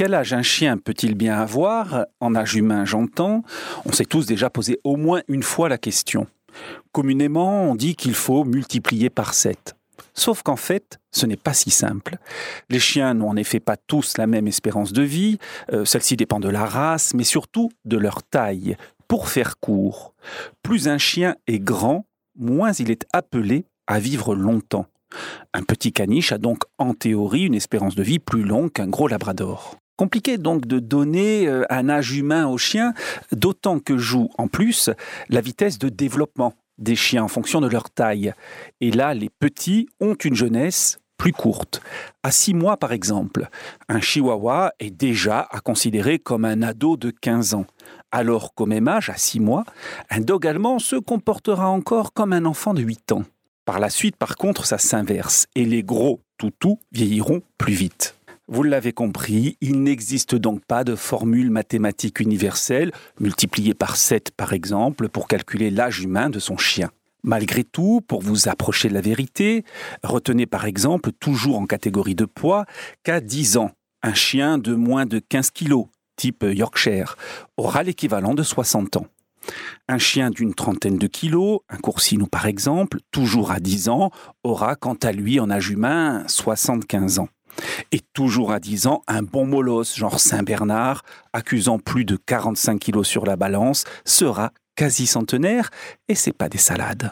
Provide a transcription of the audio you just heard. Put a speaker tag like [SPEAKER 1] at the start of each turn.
[SPEAKER 1] Quel âge un chien peut-il bien avoir? En âge humain, j'entends. On s'est tous déjà posé au moins une fois la question. Communément, on dit qu'il faut multiplier par 7. Sauf qu'en fait, ce n'est pas si simple. Les chiens n'ont en effet pas tous la même espérance de vie, euh, celle-ci dépend de la race, mais surtout de leur taille. Pour faire court, plus un chien est grand, moins il est appelé à vivre longtemps. Un petit caniche a donc en théorie une espérance de vie plus longue qu'un gros labrador. Compliqué donc de donner euh, un âge humain aux chiens, d'autant que joue en plus la vitesse de développement des chiens en fonction de leur taille. Et là, les petits ont une jeunesse plus courte. À six mois, par exemple, un chihuahua est déjà à considérer comme un ado de 15 ans, alors qu'au même âge, à six mois, un dog allemand se comportera encore comme un enfant de 8 ans. Par la suite, par contre, ça s'inverse, et les gros toutous vieilliront plus vite. Vous l'avez compris, il n'existe donc pas de formule mathématique universelle, multipliée par 7 par exemple, pour calculer l'âge humain de son chien. Malgré tout, pour vous approcher de la vérité, retenez par exemple, toujours en catégorie de poids, qu'à 10 ans, un chien de moins de 15 kg, type Yorkshire, aura l'équivalent de 60 ans. Un chien d'une trentaine de kilos, un coursino par exemple, toujours à 10 ans, aura quant à lui en âge humain 75 ans. Et toujours à 10 ans, un bon molosse, genre Saint-Bernard, accusant plus de 45 kilos sur la balance, sera quasi centenaire, et c'est pas des salades.